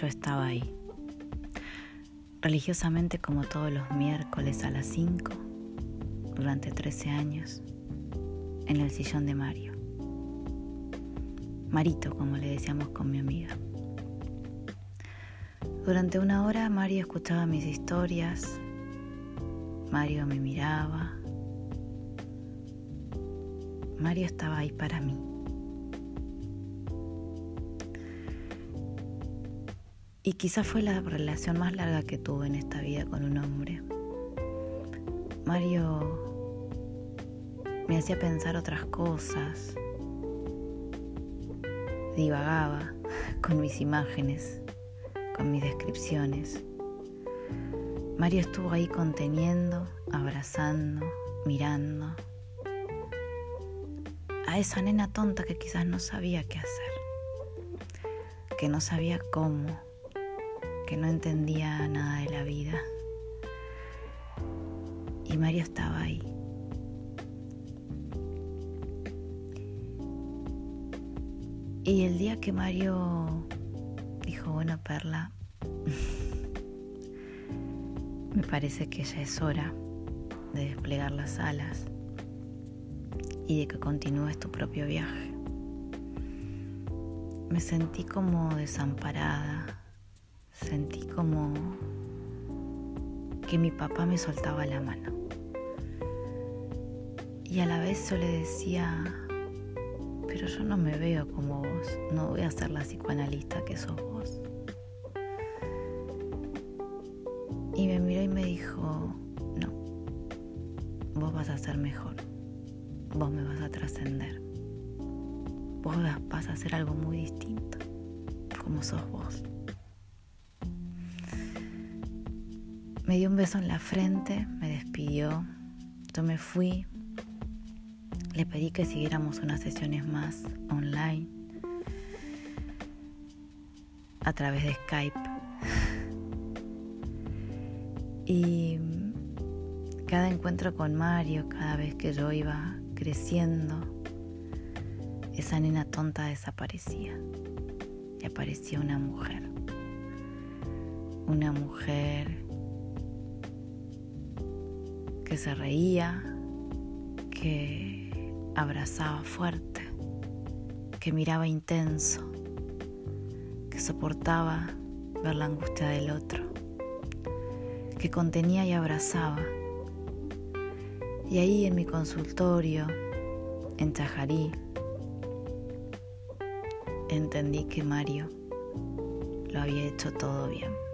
yo estaba ahí. Religiosamente como todos los miércoles a las 5, durante 13 años, en el sillón de Mario. Marito, como le decíamos con mi amiga. Durante una hora Mario escuchaba mis historias, Mario me miraba, Mario estaba ahí para mí. Y quizá fue la relación más larga que tuve en esta vida con un hombre. Mario me hacía pensar otras cosas, divagaba con mis imágenes, con mis descripciones. Mario estuvo ahí conteniendo, abrazando, mirando a esa nena tonta que quizás no sabía qué hacer, que no sabía cómo que no entendía nada de la vida. Y Mario estaba ahí. Y el día que Mario dijo, bueno, Perla, me parece que ya es hora de desplegar las alas y de que continúes tu propio viaje. Me sentí como desamparada, sentí como que mi papá me soltaba la mano. Y a la vez yo le decía, pero yo no me veo como vos, no voy a ser la psicoanalista que sos vos. Y me miró y me dijo, no, vos vas a ser mejor, vos me vas a trascender, vos vas a hacer algo muy distinto, como sos vos. Me dio un beso en la frente, me despidió, yo me fui, le pedí que siguiéramos unas sesiones más online a través de Skype. Y cada encuentro con Mario, cada vez que yo iba creciendo, esa nena tonta desaparecía y aparecía una mujer. Una mujer que se reía, que abrazaba fuerte, que miraba intenso, que soportaba ver la angustia del otro, que contenía y abrazaba. Y ahí en mi consultorio, en Chajarí, entendí que Mario lo había hecho todo bien.